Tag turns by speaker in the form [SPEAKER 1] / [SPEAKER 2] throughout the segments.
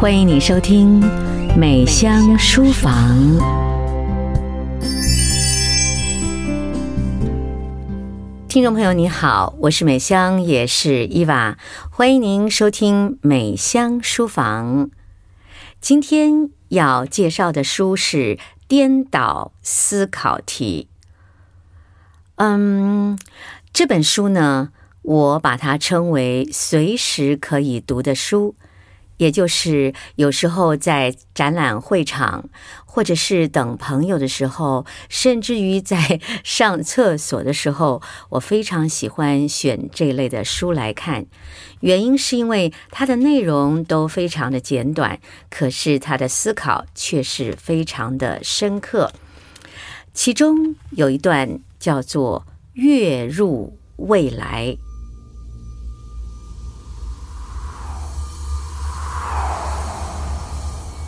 [SPEAKER 1] 欢迎你收听《美香书房》。听众朋友，你好，我是美香，也是伊娃，欢迎您收听《美香书房》。今天要介绍的书是《颠倒思考题》。嗯，这本书呢，我把它称为随时可以读的书。也就是有时候在展览会场，或者是等朋友的时候，甚至于在上厕所的时候，我非常喜欢选这类的书来看。原因是因为它的内容都非常的简短，可是它的思考却是非常的深刻。其中有一段叫做“跃入未来”。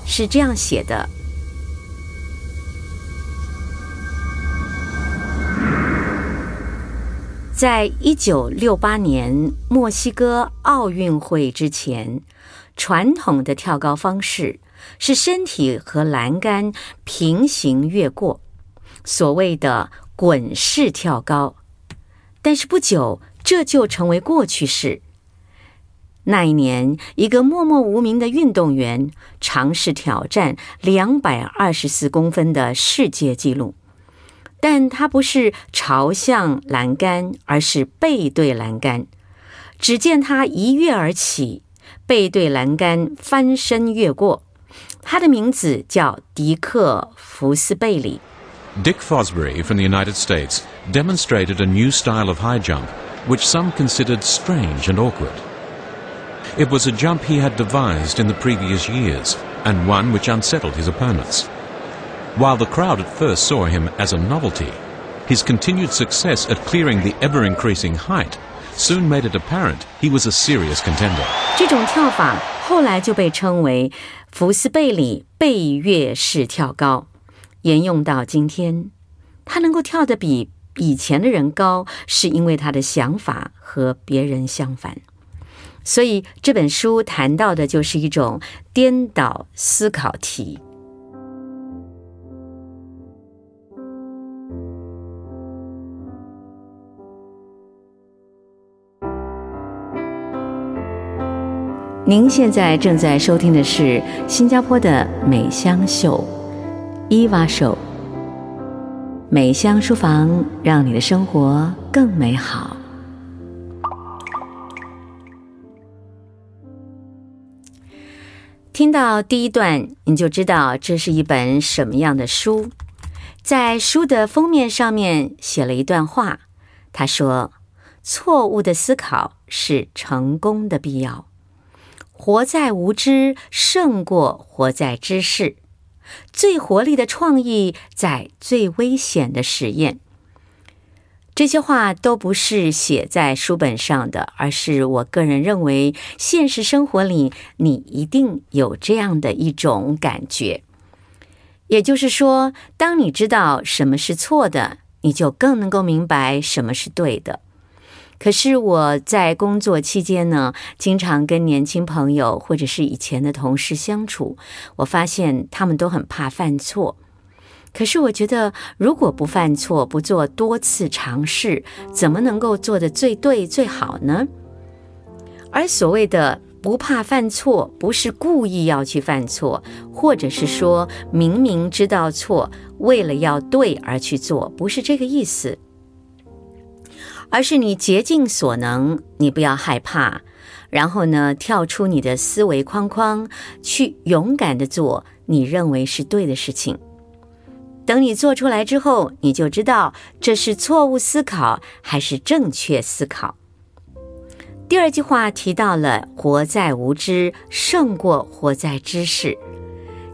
[SPEAKER 1] 是这样写的：在一九六八年墨西哥奥运会之前，传统的跳高方式是身体和栏杆平行越过，所谓的滚式跳高。但是不久，这就成为过去式。那一年，一个默默无名的运动员尝试挑战两百二十四公分的世界纪录，但他不是朝向栏杆，而是背对栏杆。只见他一跃而起，背对栏杆翻身越过。他的名字叫迪克·福斯贝里。
[SPEAKER 2] Dick Fosbury from the United States demonstrated a new style of high jump, which some considered strange and awkward. It was a jump he had devised in the previous years, and one which unsettled his opponents. While the crowd at first saw him as a novelty, his continued success at clearing the ever-increasing height soon made it apparent he was a serious contender.
[SPEAKER 1] 这种跳法后来就被称为福斯贝里背跃式跳高，沿用到今天。他能够跳得比以前的人高，是因为他的想法和别人相反。 所以这本书谈到的就是一种颠倒思考题。您现在正在收听的是新加坡的美香秀，伊娃秀，美香书房，让你的生活更美好。听到第一段，你就知道这是一本什么样的书。在书的封面上面写了一段话，他说：“错误的思考是成功的必要，活在无知胜过活在知识，最活力的创意在最危险的实验。”这些话都不是写在书本上的，而是我个人认为，现实生活里你一定有这样的一种感觉。也就是说，当你知道什么是错的，你就更能够明白什么是对的。可是我在工作期间呢，经常跟年轻朋友或者是以前的同事相处，我发现他们都很怕犯错。可是我觉得，如果不犯错，不做多次尝试，怎么能够做得最对最好呢？而所谓的不怕犯错，不是故意要去犯错，或者是说明明知道错，为了要对而去做，不是这个意思，而是你竭尽所能，你不要害怕，然后呢，跳出你的思维框框，去勇敢地做你认为是对的事情。等你做出来之后，你就知道这是错误思考还是正确思考。第二句话提到了活在无知胜过活在知识。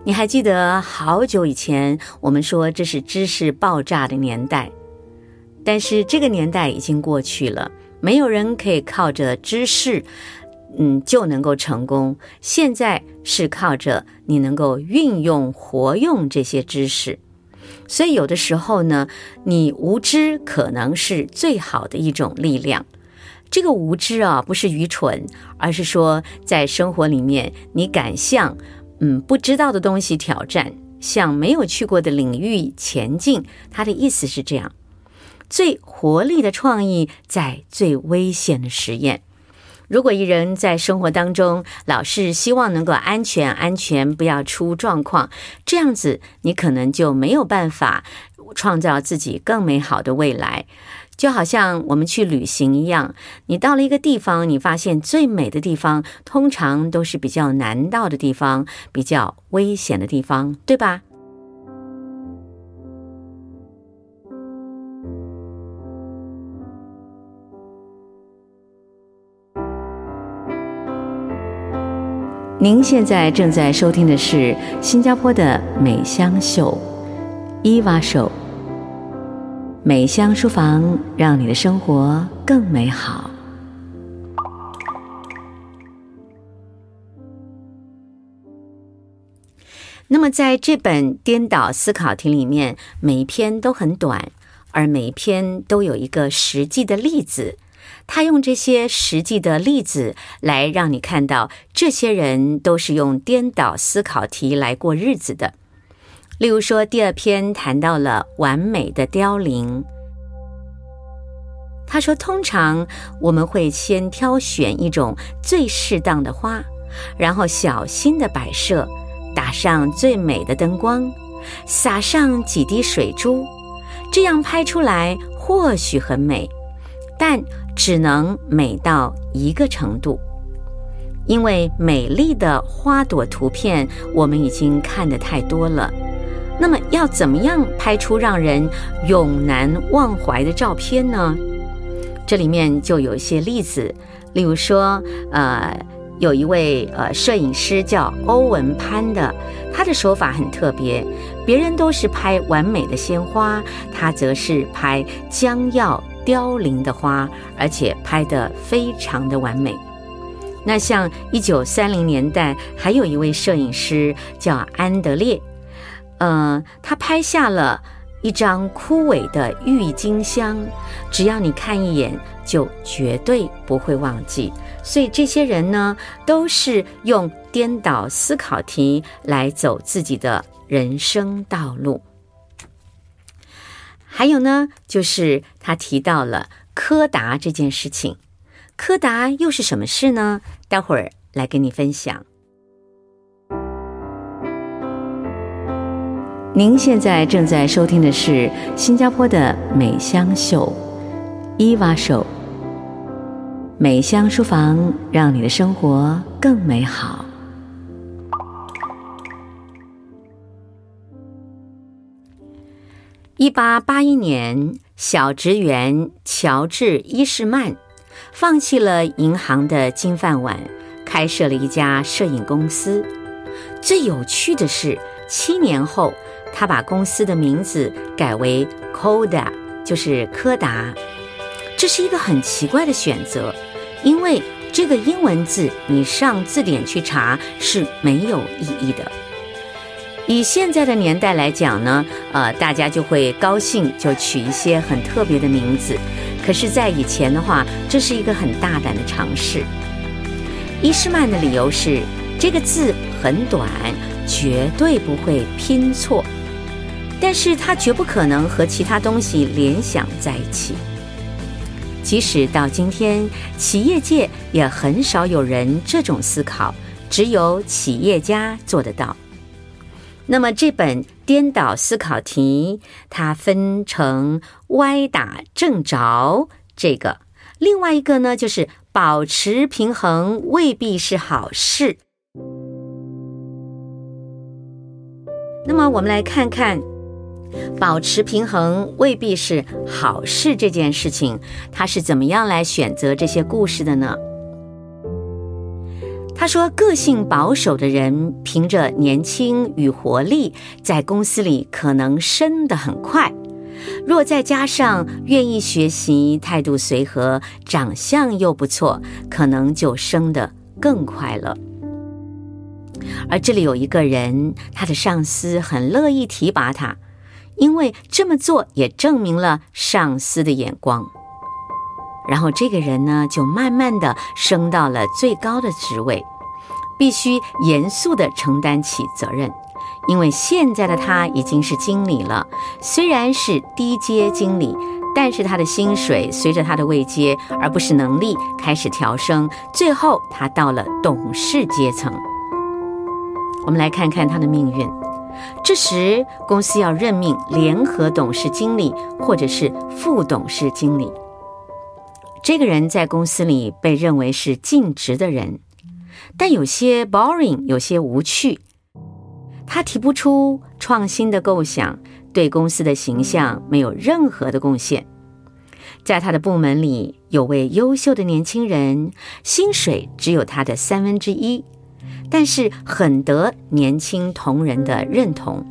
[SPEAKER 1] 你还记得好久以前我们说这是知识爆炸的年代，但是这个年代已经过去了，没有人可以靠着知识，嗯，就能够成功。现在是靠着你能够运用、活用这些知识。所以，有的时候呢，你无知可能是最好的一种力量。这个无知啊，不是愚蠢，而是说在生活里面，你敢向嗯不知道的东西挑战，向没有去过的领域前进。他的意思是这样：最活力的创意在最危险的实验。如果一人在生活当中老是希望能够安全、安全，不要出状况，这样子你可能就没有办法创造自己更美好的未来。就好像我们去旅行一样，你到了一个地方，你发现最美的地方通常都是比较难到的地方，比较危险的地方，对吧？您现在正在收听的是新加坡的美香秀，伊娃秀。美香书房，让你的生活更美好。那么，在这本颠倒思考题里面，每一篇都很短，而每一篇都有一个实际的例子。他用这些实际的例子来让你看到，这些人都是用颠倒思考题来过日子的。例如说，第二篇谈到了完美的凋零。他说，通常我们会先挑选一种最适当的花，然后小心地摆设，打上最美的灯光，撒上几滴水珠，这样拍出来或许很美，但。只能美到一个程度，因为美丽的花朵图片我们已经看得太多了。那么要怎么样拍出让人永难忘怀的照片呢？这里面就有一些例子，例如说，呃，有一位呃摄影师叫欧文潘的，他的手法很特别，别人都是拍完美的鲜花，他则是拍将要。凋零的花，而且拍得非常的完美。那像一九三零年代，还有一位摄影师叫安德烈，呃，他拍下了一张枯萎的郁金香，只要你看一眼，就绝对不会忘记。所以这些人呢，都是用颠倒思考题来走自己的人生道路。还有呢，就是他提到了柯达这件事情。柯达又是什么事呢？待会儿来跟你分享。您现在正在收听的是新加坡的美香秀，伊娃秀。美香书房，让你的生活更美好。一八八一年，小职员乔治·伊士曼放弃了银行的金饭碗，开设了一家摄影公司。最有趣的是，七年后，他把公司的名字改为 Koda，就是柯达。这是一个很奇怪的选择，因为这个英文字你上字典去查是没有意义的。以现在的年代来讲呢，呃，大家就会高兴，就取一些很特别的名字。可是，在以前的话，这是一个很大胆的尝试。伊士曼的理由是，这个字很短，绝对不会拼错，但是它绝不可能和其他东西联想在一起。即使到今天，企业界也很少有人这种思考，只有企业家做得到。那么这本颠倒思考题，它分成歪打正着这个，另外一个呢，就是保持平衡未必是好事。那么我们来看看，保持平衡未必是好事这件事情，它是怎么样来选择这些故事的呢？他说：“个性保守的人，凭着年轻与活力，在公司里可能升得很快；若再加上愿意学习、态度随和、长相又不错，可能就升得更快了。”而这里有一个人，他的上司很乐意提拔他，因为这么做也证明了上司的眼光。然后这个人呢，就慢慢的升到了最高的职位，必须严肃的承担起责任，因为现在的他已经是经理了，虽然是低阶经理，但是他的薪水随着他的位阶，而不是能力开始调升，最后他到了董事阶层。我们来看看他的命运。这时，公司要任命联合董事经理或者是副董事经理。这个人在公司里被认为是尽职的人，但有些 boring，有些无趣。他提不出创新的构想，对公司的形象没有任何的贡献。在他的部门里，有位优秀的年轻人，薪水只有他的三分之一，但是很得年轻同仁的认同。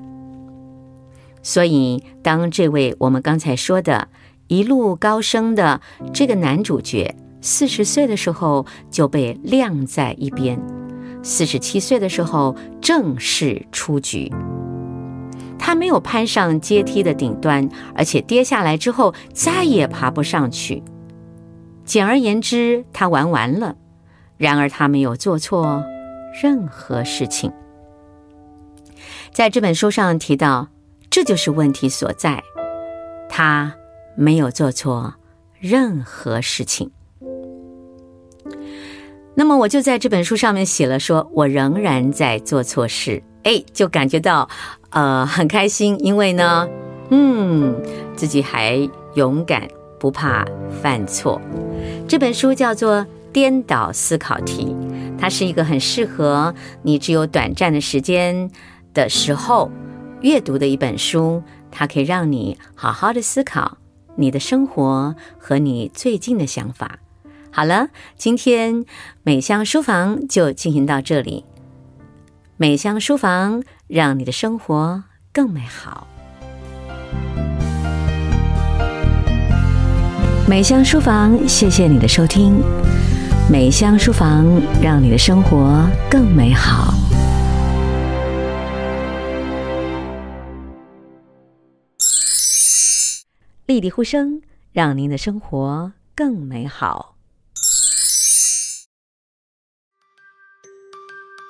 [SPEAKER 1] 所以，当这位我们刚才说的，一路高升的这个男主角，四十岁的时候就被晾在一边，四十七岁的时候正式出局。他没有攀上阶梯的顶端，而且跌下来之后再也爬不上去。简而言之，他玩完了。然而，他没有做错任何事情。在这本书上提到，这就是问题所在。他。没有做错任何事情，那么我就在这本书上面写了说，我仍然在做错事，哎，就感觉到呃很开心，因为呢，嗯，自己还勇敢，不怕犯错。这本书叫做《颠倒思考题》，它是一个很适合你只有短暂的时间的时候阅读的一本书，它可以让你好好的思考。你的生活和你最近的想法。好了，今天美香书房就进行到这里。美香书房，让你的生活更美好。美香书房，谢谢你的收听。美香书房，让你的生活更美好。丽丽呼声，让您的生活更美好。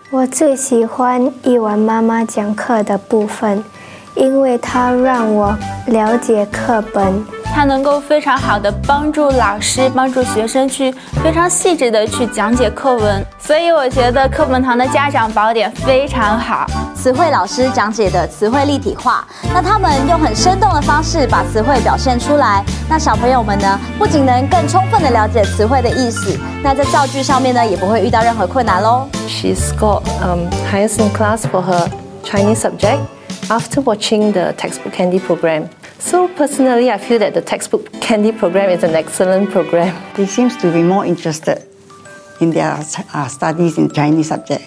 [SPEAKER 3] 我最喜欢一文妈妈讲课的部分，因为它让我了解课本。
[SPEAKER 4] 它能够非常好的帮助老师、帮助学生去非常细致的去讲解课文，所以我觉得课本堂的家长宝典非常好。
[SPEAKER 5] 词汇老师讲解的词汇立体化，那他们用很生动的方式把词汇表现出来，那小朋友们呢，不仅能更充分的了解词汇的意思，那在造句上面呢，也不会遇到任何困难喽。
[SPEAKER 6] She scored um highest in class for her Chinese subject after watching the textbook candy program. So personally, I feel that the textbook candy program is an excellent program.
[SPEAKER 7] They seems to be more interested in their uh, studies in Chinese subject,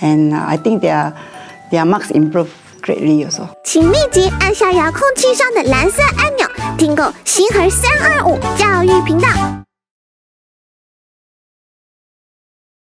[SPEAKER 7] and uh, I think their their marks improve greatly also.
[SPEAKER 8] 请立即按下遥控器上的蓝色按钮，订购星河三二五教育频道。